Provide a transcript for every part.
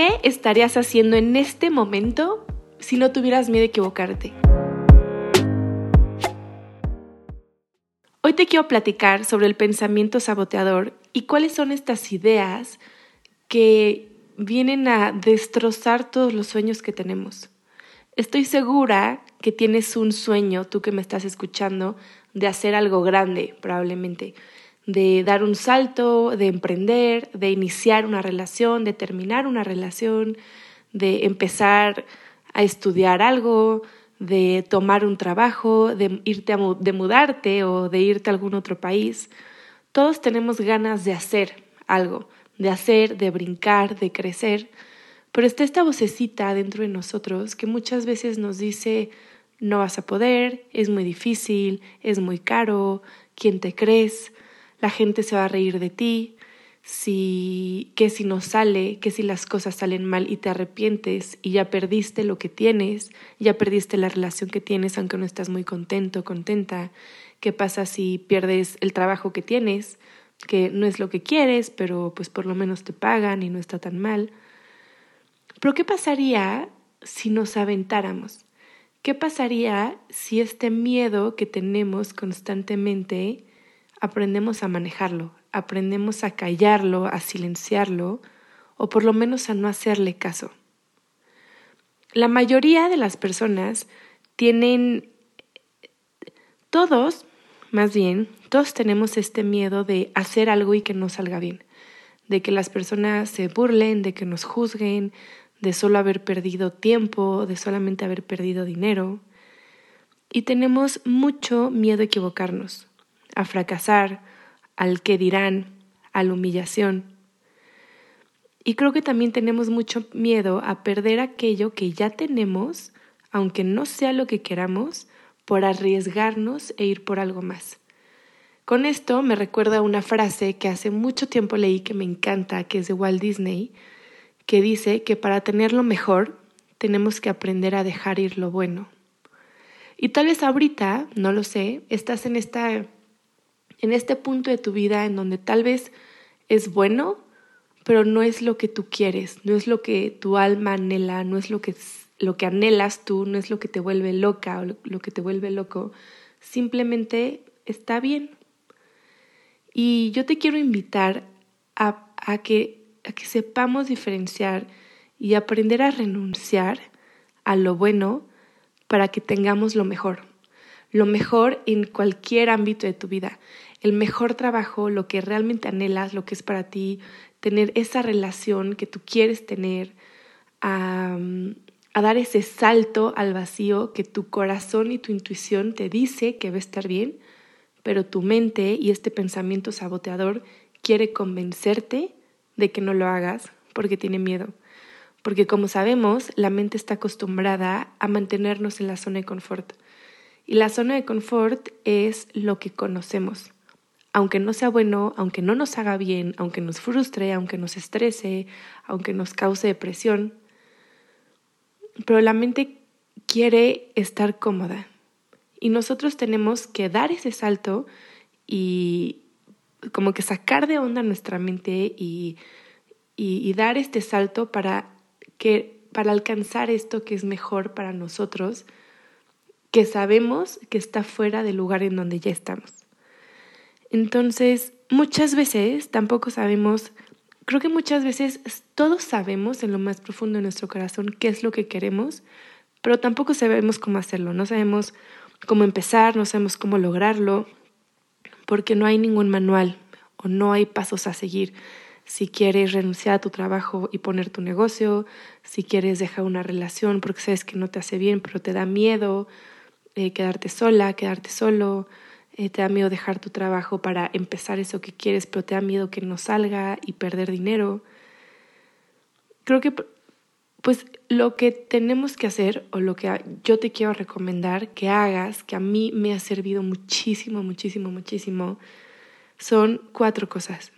¿Qué estarías haciendo en este momento si no tuvieras miedo a equivocarte? Hoy te quiero platicar sobre el pensamiento saboteador y cuáles son estas ideas que vienen a destrozar todos los sueños que tenemos. Estoy segura que tienes un sueño, tú que me estás escuchando, de hacer algo grande, probablemente, de dar un salto, de emprender, de iniciar una relación, de terminar una relación, de empezar a estudiar algo, de tomar un trabajo, de irte a, de mudarte o de irte a algún otro país. Todos tenemos ganas de hacer algo, de hacer, de brincar, de crecer, pero está esta vocecita dentro de nosotros que muchas veces nos dice no vas a poder, es muy difícil, es muy caro, ¿quién te crees? La gente se va a reír de ti, si que si no sale, que si las cosas salen mal y te arrepientes y ya perdiste lo que tienes, ya perdiste la relación que tienes aunque no estás muy contento, contenta. ¿Qué pasa si pierdes el trabajo que tienes, que no es lo que quieres, pero pues por lo menos te pagan y no está tan mal? Pero ¿qué pasaría si nos aventáramos? ¿Qué pasaría si este miedo que tenemos constantemente aprendemos a manejarlo, aprendemos a callarlo, a silenciarlo o por lo menos a no hacerle caso. La mayoría de las personas tienen, todos, más bien, todos tenemos este miedo de hacer algo y que no salga bien, de que las personas se burlen, de que nos juzguen, de solo haber perdido tiempo, de solamente haber perdido dinero. Y tenemos mucho miedo a equivocarnos, a fracasar, al que dirán, a la humillación. Y creo que también tenemos mucho miedo a perder aquello que ya tenemos, aunque no sea lo que queramos, por arriesgarnos e ir por algo más. Con esto me recuerda una frase que hace mucho tiempo leí que me encanta, que es de Walt Disney, que dice que para tener lo mejor tenemos que aprender a dejar ir lo bueno. Y tal vez ahorita, no lo sé, estás en esta en este punto de tu vida en donde tal vez es bueno, pero no es lo que tú quieres, no es lo que tu alma anhela, no es lo que, lo que anhelas tú, no es lo que te vuelve loca o lo, que te vuelve loco, simplemente está bien. Y yo te quiero invitar a, que sepamos diferenciar y aprender a renunciar a lo bueno para que tengamos lo mejor, lo mejor en cualquier ámbito de tu vida el mejor trabajo, lo que realmente anhelas, lo que es para ti, tener esa relación que tú quieres tener, a, dar ese salto al vacío que tu corazón y tu intuición te dice que va a estar bien, pero tu mente y este pensamiento saboteador quiere convencerte de que no lo hagas porque tiene miedo. Porque como sabemos, la mente está acostumbrada a mantenernos en la zona de confort. Y la zona de confort es lo que conocemos aunque no sea bueno, aunque no nos haga bien, aunque nos frustre, aunque nos estrese, aunque nos cause depresión. Pero la mente quiere estar cómoda y nosotros tenemos que dar ese salto y como que sacar de onda nuestra mente y, y, dar este salto para, que, para alcanzar esto que es mejor para nosotros, que sabemos que está fuera del lugar en donde ya estamos. Entonces, muchas veces tampoco sabemos, creo que muchas veces todos sabemos en lo más profundo de nuestro corazón qué es lo que queremos, pero tampoco sabemos cómo hacerlo, no sabemos cómo empezar, no sabemos cómo lograrlo, porque no hay ningún manual o no hay pasos a seguir. Si quieres renunciar a tu trabajo y poner tu negocio, si quieres dejar una relación porque sabes que no te hace bien, pero te da miedo eh, quedarte sola, quedarte solo, eh, te da miedo dejar tu trabajo para empezar eso que quieres, pero te da miedo que no salga y perder dinero. Creo que pues lo que tenemos que hacer o lo que yo te quiero recomendar que hagas, que a mí me ha servido muchísimo, muchísimo, muchísimo, son cuatro cosas.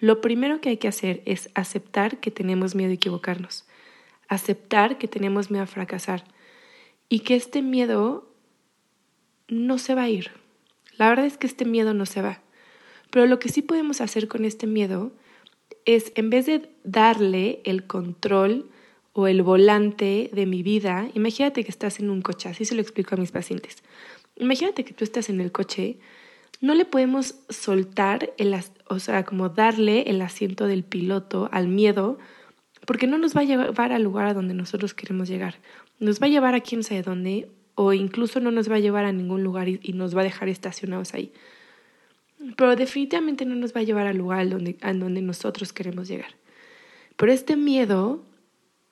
Lo primero que hay que hacer es aceptar que tenemos miedo a equivocarnos, aceptar que tenemos miedo a fracasar y que este miedo no se va a ir, la verdad es que este miedo no se va. Pero lo que sí podemos hacer con este miedo es en vez de darle el control o el volante de mi vida, imagínate que estás en un coche, así se lo explico a mis pacientes. Imagínate que tú estás en el coche, no le podemos soltar, el, o sea, como darle el asiento del piloto al miedo, porque no nos va a llevar al lugar a donde nosotros queremos llegar. Nos va a llevar a quién sabe dónde, o incluso no nos va a llevar a ningún lugar y, nos va a dejar estacionados ahí. Pero definitivamente no nos va a llevar al lugar donde, a donde nosotros queremos llegar. Pero este miedo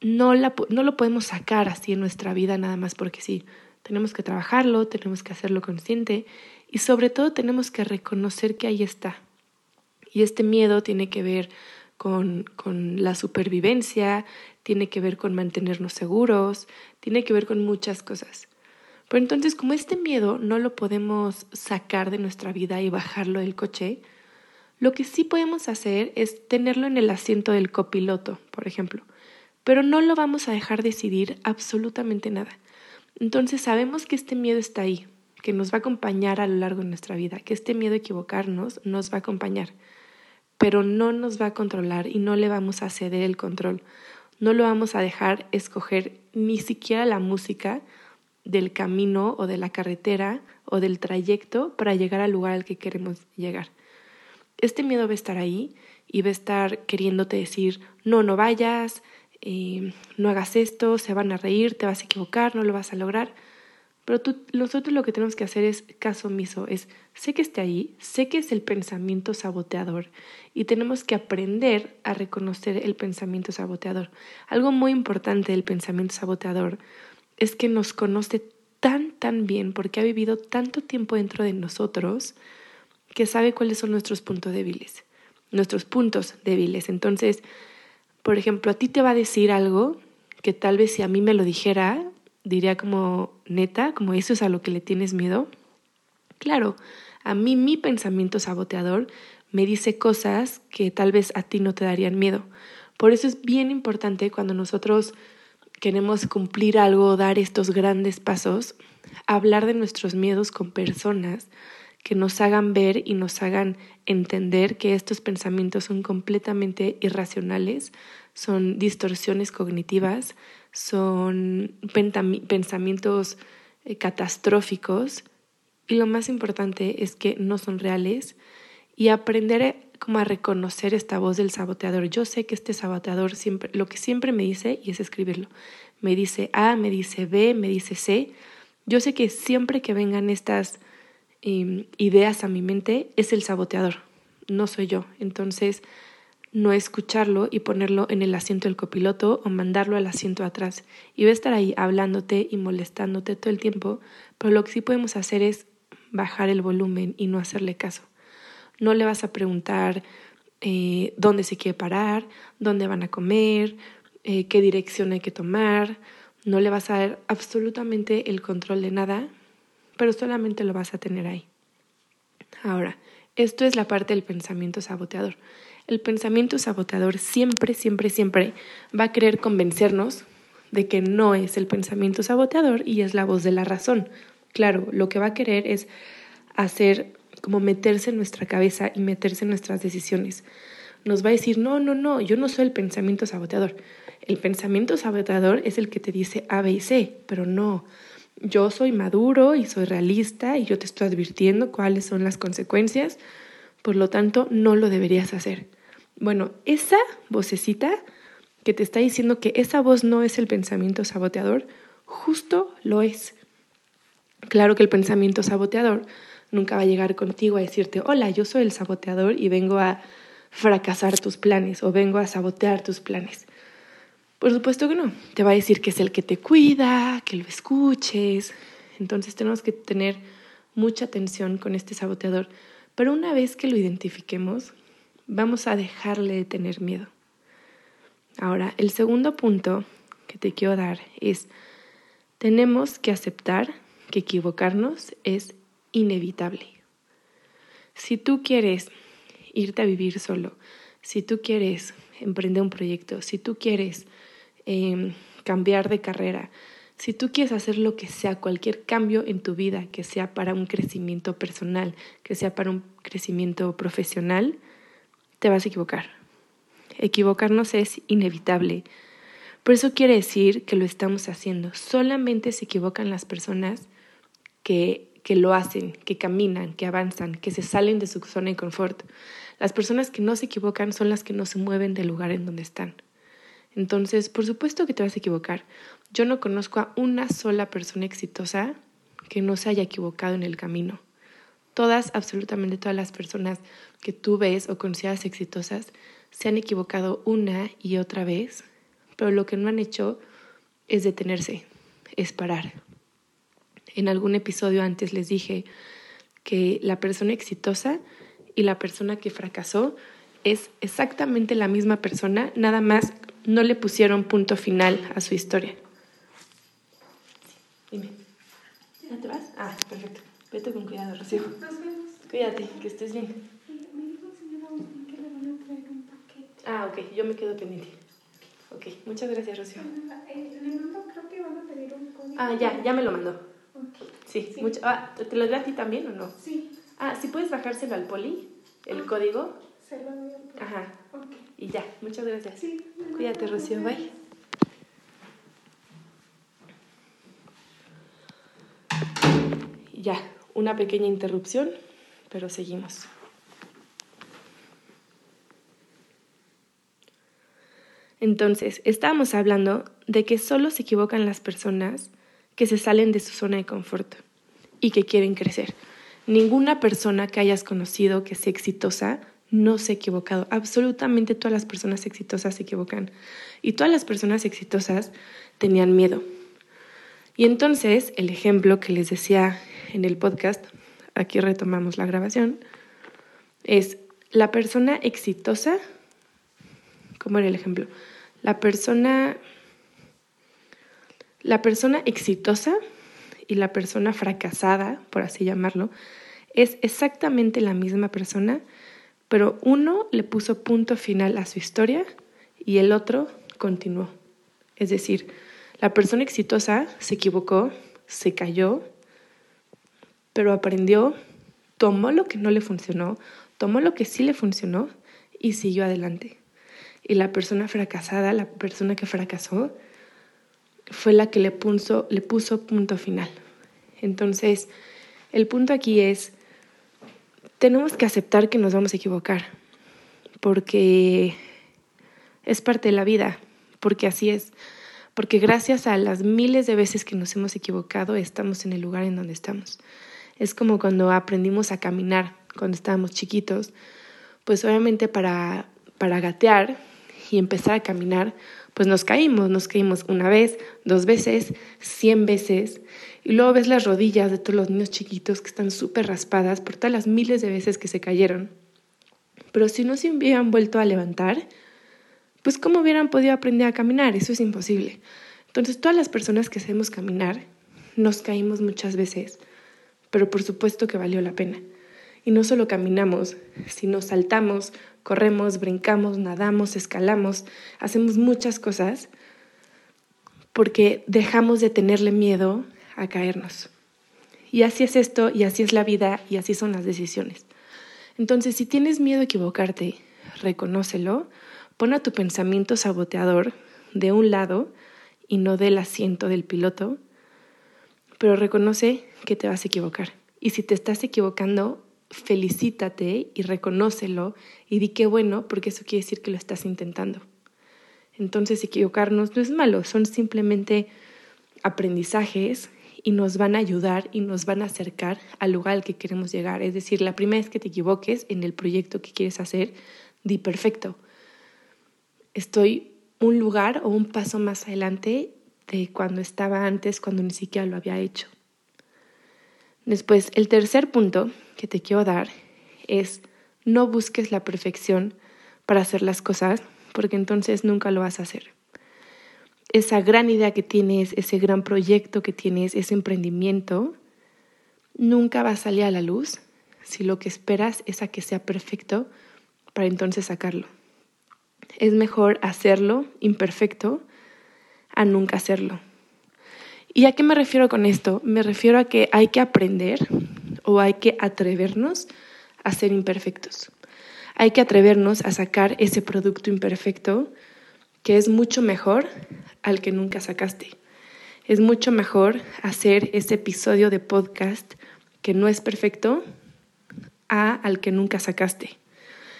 no, no lo podemos sacar así en nuestra vida nada más porque sí. Tenemos que trabajarlo, tenemos que hacerlo consciente y sobre todo tenemos que reconocer que ahí está. Y este miedo tiene que ver con, con la supervivencia, tiene que ver con mantenernos seguros, tiene que ver con muchas cosas. Pero entonces, como este miedo no lo podemos sacar de nuestra vida y bajarlo del coche, lo que sí podemos hacer es tenerlo en el asiento del copiloto, por ejemplo pero no lo vamos a dejar decidir absolutamente nada. Entonces sabemos que este miedo está ahí, que nos va a acompañar a lo largo de nuestra vida, que este miedo a equivocarnos nos va a acompañar, pero no nos va a controlar y no le vamos a ceder el control. No lo vamos a dejar escoger ni siquiera la música del camino o de la carretera o del trayecto para llegar al lugar al que queremos llegar. Este miedo va a estar ahí y va a estar queriéndote decir, no, no vayas, eh, no hagas esto, se van a reír, te vas a equivocar, no lo vas a lograr. Pero tú, nosotros lo que tenemos que hacer es caso omiso, es sé que está ahí, sé que es el pensamiento saboteador y tenemos que aprender a reconocer el pensamiento saboteador. Algo muy importante del pensamiento saboteador es que nos conoce tan, tan bien porque ha vivido tanto tiempo dentro de nosotros que sabe cuáles son nuestros puntos débiles, nuestros puntos débiles. Entonces, por ejemplo, a ti te va a decir algo que tal vez si a mí me lo dijera, diría como neta, como eso es a lo que le tienes miedo. Claro, a mí mi pensamiento saboteador me dice cosas que tal vez a ti no te darían miedo. Por eso es bien importante cuando nosotros queremos cumplir algo, dar estos grandes pasos, hablar de nuestros miedos con personas que nos hagan ver y nos hagan entender que estos pensamientos son completamente irracionales, son distorsiones cognitivas, son pensamientos eh, catastróficos. Y lo más importante es que no son reales. Y aprender como a reconocer esta voz del saboteador. Yo sé que este saboteador siempre, lo que siempre me dice, y es escribirlo, me dice A, me dice B, me dice C. Yo sé que siempre que vengan estas Em, ideas a mi mente es el saboteador, no soy yo. Entonces, no escucharlo y ponerlo en el asiento del copiloto o mandarlo al asiento atrás. Y va a estar ahí hablándote y molestándote todo el tiempo, pero lo que sí podemos hacer es bajar el volumen y no hacerle caso. No le vas a preguntar eh, dónde se quiere parar, dónde van a comer, eh, qué dirección hay que tomar. No le vas a dar absolutamente el control de nada pero solamente lo vas a tener ahí. Ahora, esto es la parte del pensamiento saboteador. El pensamiento saboteador siempre, siempre, siempre va a querer convencernos de que no es el pensamiento saboteador y es la voz de la razón. Claro, lo que va a querer es hacer como meterse en nuestra cabeza y meterse en nuestras decisiones. Nos va a decir, no, no, no, yo no soy el pensamiento saboteador. El pensamiento saboteador es el que te dice A, B y C, pero no, yo soy maduro y soy realista y yo te estoy advirtiendo cuáles son las consecuencias, por lo tanto no lo deberías hacer. Bueno, esa vocecita que te está diciendo que esa voz no es el pensamiento saboteador, justo lo es. Claro que el pensamiento saboteador nunca va a llegar contigo a decirte, hola, yo soy el saboteador y vengo a fracasar tus planes o vengo a sabotear tus planes. Por supuesto que no. Te va a decir que es el que te cuida, que lo escuches. Entonces tenemos que tener mucha atención con este saboteador. Pero una vez que lo identifiquemos, vamos a dejarle de tener miedo. Ahora, el segundo punto que te quiero dar es, tenemos que aceptar que equivocarnos es inevitable. Si tú quieres irte a vivir solo, si tú quieres emprender un proyecto, si tú quieres Em, cambiar de carrera, si tú quieres hacer lo que sea, cualquier cambio en tu vida, que sea para un crecimiento personal, que sea para un crecimiento profesional, te vas a equivocar. equivocarnos es inevitable. Por eso quiere decir que lo estamos haciendo. Solamente se equivocan las personas que, que lo hacen, que caminan, que avanzan, que se salen de su zona de confort. Las personas que no se equivocan son las que no se mueven del lugar en donde están. Entonces, por supuesto que te vas a equivocar. Yo no conozco a una sola persona exitosa que no se haya equivocado en el camino. Todas, absolutamente todas las personas que tú ves o consideras exitosas se han equivocado una y otra vez, pero lo que no han hecho es detenerse, es parar. En algún episodio antes les dije que la persona exitosa y la persona que fracasó es exactamente la misma persona, nada más no le pusieron punto final a su historia. Dime. ¿Ya te vas? Ah, perfecto. Vete con cuidado, Rocío. Nos vemos. Cuídate, que estés bien. Me dijo el señor Agustín que le van a traer un paquete. Ah, ok, yo me quedo pendiente. Ok, muchas gracias, Rocío. Le mando, creo que van a pedir un código. Ah, ya, ya me lo mandó. Sí, Sí. mucho. Ah, ¿te lo doy a ti también o no? Sí, Ah, ¿sí puedes bajárselo al poli? ¿El Ah. código? se lo doy al Ajá, Ok. y ya, muchas gracias. Sí. Cuídate, Rocío, bye. Ya, una pequeña interrupción, pero seguimos. Entonces, estábamos hablando de que solo se equivocan las personas que se salen de su zona de confort y que quieren crecer. Ninguna persona que hayas conocido que sea exitosa no se ha equivocado. Absolutamente todas las personas exitosas se equivocan. Y todas las personas exitosas tenían miedo. Y entonces, el ejemplo que les decía en el podcast, aquí retomamos la grabación, es la persona exitosa, ¿cómo era el ejemplo? La persona, la persona exitosa y la persona fracasada, por así llamarlo, es exactamente la misma persona, pero uno le puso punto final a su historia y el otro continuó. Es decir, la persona exitosa se equivocó, se cayó, pero aprendió, tomó lo que no le funcionó, tomó lo que sí le funcionó y siguió adelante. Y la persona fracasada, la persona que fracasó, fue la que le puso, le puso punto final. Entonces, el punto aquí es, tenemos que aceptar que nos vamos a equivocar, porque es parte de la vida, porque así es, porque gracias a las miles de veces que nos hemos equivocado, estamos en el lugar en donde estamos. Es como cuando aprendimos a caminar cuando estábamos chiquitos, pues obviamente para, para gatear y empezar a caminar, pues nos caímos, nos caímos una vez, dos veces, cien veces, y luego ves las rodillas de todos los niños chiquitos que están súper raspadas por todas las miles de veces que se cayeron. Pero si no se hubieran vuelto a levantar, pues ¿cómo hubieran podido aprender a caminar? Eso es imposible. Entonces todas las personas que sabemos caminar, nos caímos muchas veces, pero por supuesto que valió la pena. Y no solo caminamos, sino saltamos, corremos, brincamos, nadamos, escalamos, hacemos muchas cosas porque dejamos de tenerle miedo a caernos. Y así es esto, y así es la vida, y así son las decisiones. Entonces, si tienes miedo a equivocarte, reconócelo, pon a tu pensamiento saboteador de un lado y no del asiento del piloto, pero reconoce que te vas a equivocar. Y si te estás equivocando, felicítate y reconócelo y di qué bueno, porque eso quiere decir que lo estás intentando. Entonces, equivocarnos no es malo, son simplemente aprendizajes y nos van a ayudar y nos van a acercar al lugar al que queremos llegar. Es decir, la primera vez que te equivoques en el proyecto que quieres hacer, di perfecto. Estoy un lugar o un paso más adelante de cuando estaba antes, cuando ni siquiera lo había hecho. Después, el tercer punto que te quiero dar es no busques la perfección para hacer las cosas, porque entonces nunca lo vas a hacer. Esa gran idea que tienes, ese gran proyecto que tienes, ese emprendimiento, nunca va a salir a la luz si lo que esperas es a que sea perfecto para entonces sacarlo. Es mejor hacerlo imperfecto a nunca hacerlo. ¿Y a qué me refiero con esto? Me refiero a que hay que aprender o hay que atrevernos a ser imperfectos. Hay que atrevernos a sacar ese producto imperfecto que es mucho mejor al que nunca sacaste. Es mucho mejor hacer ese episodio de podcast que no es perfecto a al que nunca sacaste.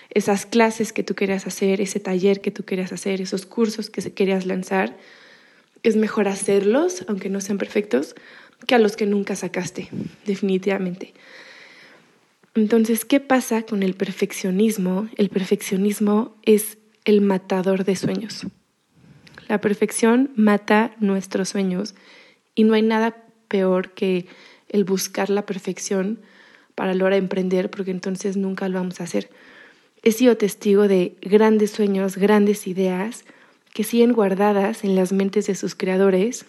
Esas clases que tú querías hacer, ese taller que tú querías hacer, esos cursos que querías lanzar, es mejor hacerlos, aunque no sean perfectos, que a los que nunca sacaste, definitivamente. Entonces, ¿qué pasa con el perfeccionismo? El perfeccionismo es el matador de sueños. La perfección mata nuestros sueños y no hay nada peor que el buscar la perfección para lograr emprender porque entonces nunca lo vamos a hacer. He sido testigo de grandes sueños, grandes ideas que siguen guardadas en las mentes de sus creadores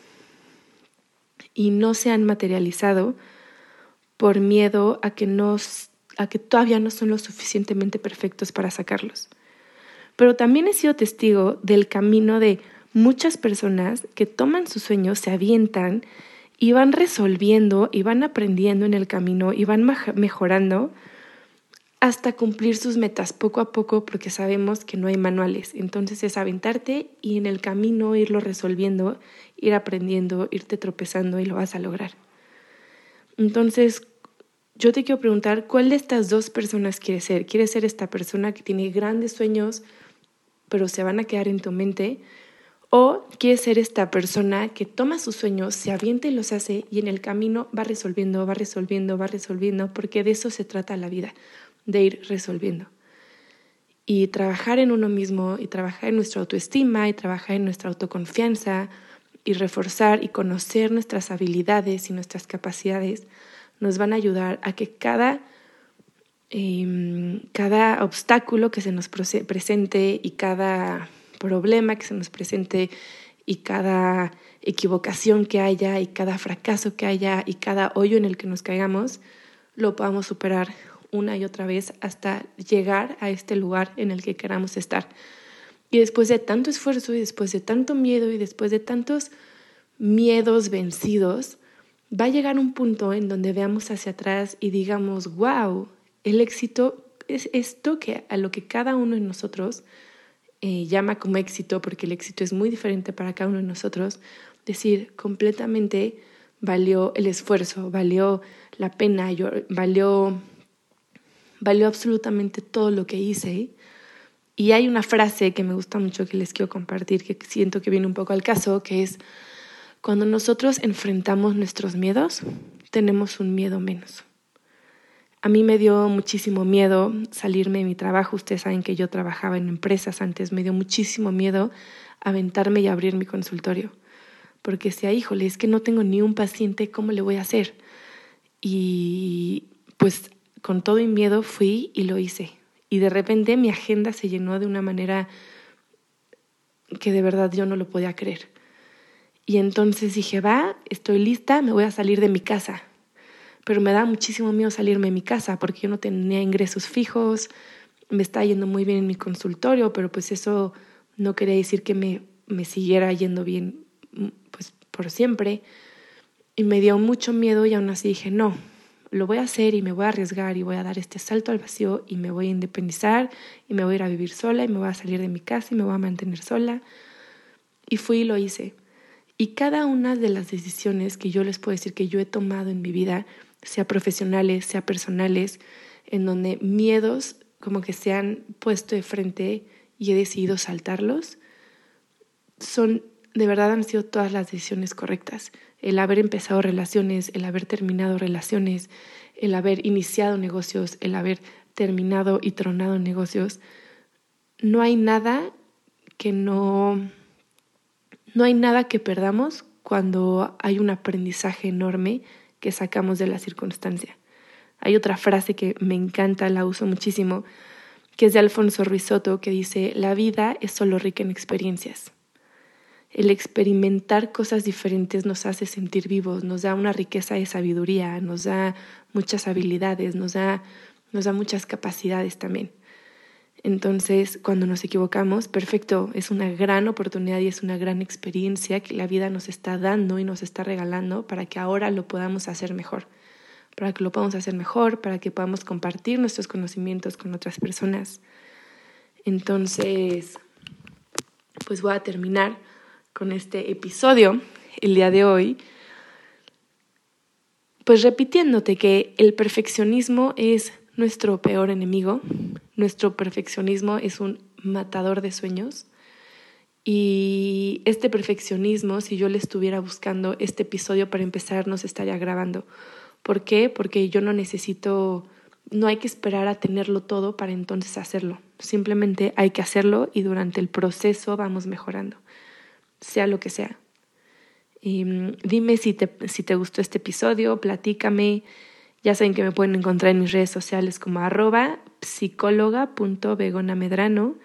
y no se han materializado por miedo a que, a que todavía no son lo suficientemente perfectos para sacarlos. Pero también he sido testigo del camino de muchas personas que toman sus sueños, se avientan y van resolviendo y van aprendiendo en el camino y van mejorando hasta cumplir sus metas poco a poco porque sabemos que no hay manuales. Entonces es aventarte y en el camino irlo resolviendo, ir aprendiendo, irte tropezando y lo vas a lograr. Entonces, yo te quiero preguntar, ¿cuál de estas dos personas quieres ser? ¿Quieres ser esta persona que tiene grandes sueños, pero se van a quedar en tu mente? ¿O quieres ser esta persona que toma sus sueños, se avienta y los hace y en el camino va resolviendo, va resolviendo, va resolviendo, porque de eso se trata la vida de ir resolviendo. Y trabajar en uno mismo y trabajar en nuestra autoestima y trabajar en nuestra autoconfianza y reforzar y conocer nuestras habilidades y nuestras capacidades nos van a ayudar a que cada, em, cada obstáculo que se nos presente y cada problema que se nos presente y cada equivocación que haya y cada fracaso que haya y cada hoyo en el que nos caigamos, lo podamos superar una y otra vez hasta llegar a este lugar en el que queramos estar. Y después de tanto esfuerzo y después de tanto miedo y después de tantos miedos vencidos, va a llegar un punto en donde veamos hacia atrás y digamos, wow, el éxito es esto que a lo que cada uno de nosotros eh, llama como éxito, porque el éxito es muy diferente para cada uno de nosotros, decir, completamente valió el esfuerzo, valió la pena, valió valió absolutamente todo lo que hice. Y hay una frase que me gusta mucho que les quiero compartir, que siento que viene un poco al caso, que es, cuando nosotros enfrentamos nuestros miedos, tenemos un miedo menos. A mí me dio muchísimo miedo salirme de mi trabajo. Ustedes saben que yo trabajaba en empresas antes. Me dio muchísimo miedo aventarme y abrir mi consultorio. Porque decía, híjole, es que no tengo ni un paciente, ¿cómo le voy a hacer? Y pues con todo y miedo fui y lo hice. Y de repente mi agenda se llenó de una manera que de verdad yo no lo podía creer. Y entonces dije, va, estoy lista, me voy a salir de mi casa. Pero me da muchísimo miedo salirme de mi casa porque yo no tenía ingresos fijos, me está yendo muy bien en mi consultorio, pero pues eso no quería decir que me, me siguiera yendo bien pues por siempre. Y me dio mucho miedo y aún así dije, no, lo voy a hacer y me voy a arriesgar y voy a dar este salto al vacío y me voy a independizar y me voy a ir a vivir sola y me voy a salir de mi casa y me voy a mantener sola. Y fui y lo hice. Y cada una de las decisiones que yo les puedo decir que yo he tomado en mi vida, sea profesionales, sea personales, en donde miedos como que se han puesto de frente y he decidido saltarlos, son de verdad han sido todas las decisiones correctas. El haber empezado relaciones, el haber terminado relaciones, el haber iniciado negocios, el haber terminado y tronado negocios, no hay nada que no no hay nada que perdamos cuando hay un aprendizaje enorme que sacamos de la circunstancia. Hay otra frase que me encanta, la uso muchísimo, que es de Alfonso Ruizotto, que dice, la vida es solo rica en experiencias el experimentar cosas diferentes nos hace sentir vivos, nos da una riqueza de sabiduría, nos da muchas habilidades, nos da, nos da muchas capacidades también. Entonces, cuando nos equivocamos, perfecto, es una gran oportunidad y es una gran experiencia que la vida nos está dando y nos está regalando para que ahora lo podamos hacer mejor, para que lo podamos hacer mejor, para que podamos compartir nuestros conocimientos con otras personas. Entonces, pues voy a terminar con este episodio el día de hoy, pues repitiéndote que el perfeccionismo es nuestro peor enemigo, nuestro perfeccionismo es un matador de sueños y este perfeccionismo, si yo le estuviera buscando este episodio para empezar, nos estaría grabando. ¿Por qué? Porque yo no necesito, no hay que esperar a tenerlo todo para entonces hacerlo. Simplemente hay que hacerlo y durante el proceso vamos mejorando, sea lo que sea. Mm, dime si te, si te gustó este episodio, platícame. Ya saben que me pueden encontrar en mis redes sociales como arroba psicóloga.begonamedrano.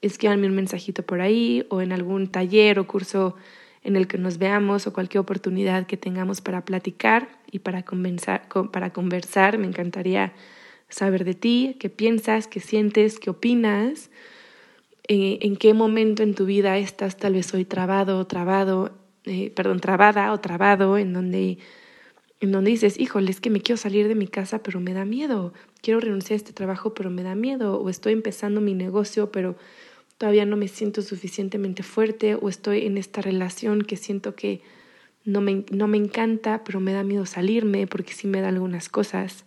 Escríbanme un mensajito por ahí o en algún taller o curso en el que nos veamos o cualquier oportunidad que tengamos para platicar y para para conversar. Me encantaría saber de ti, qué piensas, qué sientes, qué opinas, eh, en qué momento en tu vida estás tal vez hoy trabado o trabado, eh, perdón, trabada o trabado, en donde, en donde dices, híjole, es que me quiero salir de mi casa, pero me da miedo, quiero renunciar a este trabajo, pero me da miedo, o estoy empezando mi negocio, pero todavía no me siento suficientemente fuerte, o estoy en esta relación que siento que no me, no me encanta, pero me da miedo salirme porque sí me da algunas cosas.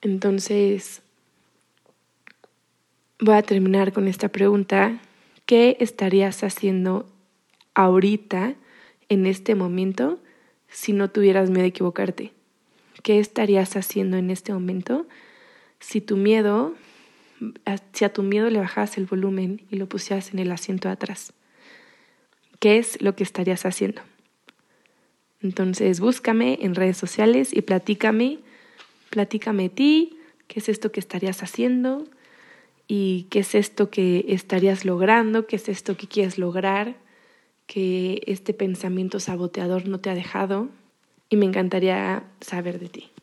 Entonces, voy a terminar con esta pregunta. ¿Qué estarías haciendo ahorita, en este momento, si no tuvieras miedo a equivocarte? ¿Qué estarías haciendo en este momento si tu miedo, si a tu miedo le bajas el volumen y lo pusieras en el asiento de atrás? ¿Qué es lo que estarías haciendo? Entonces búscame en redes sociales y platícame, platícame ti, qué es esto que estarías haciendo y qué es esto que estarías logrando, qué es esto que quieres lograr, que este pensamiento saboteador no te ha dejado y me encantaría saber de ti.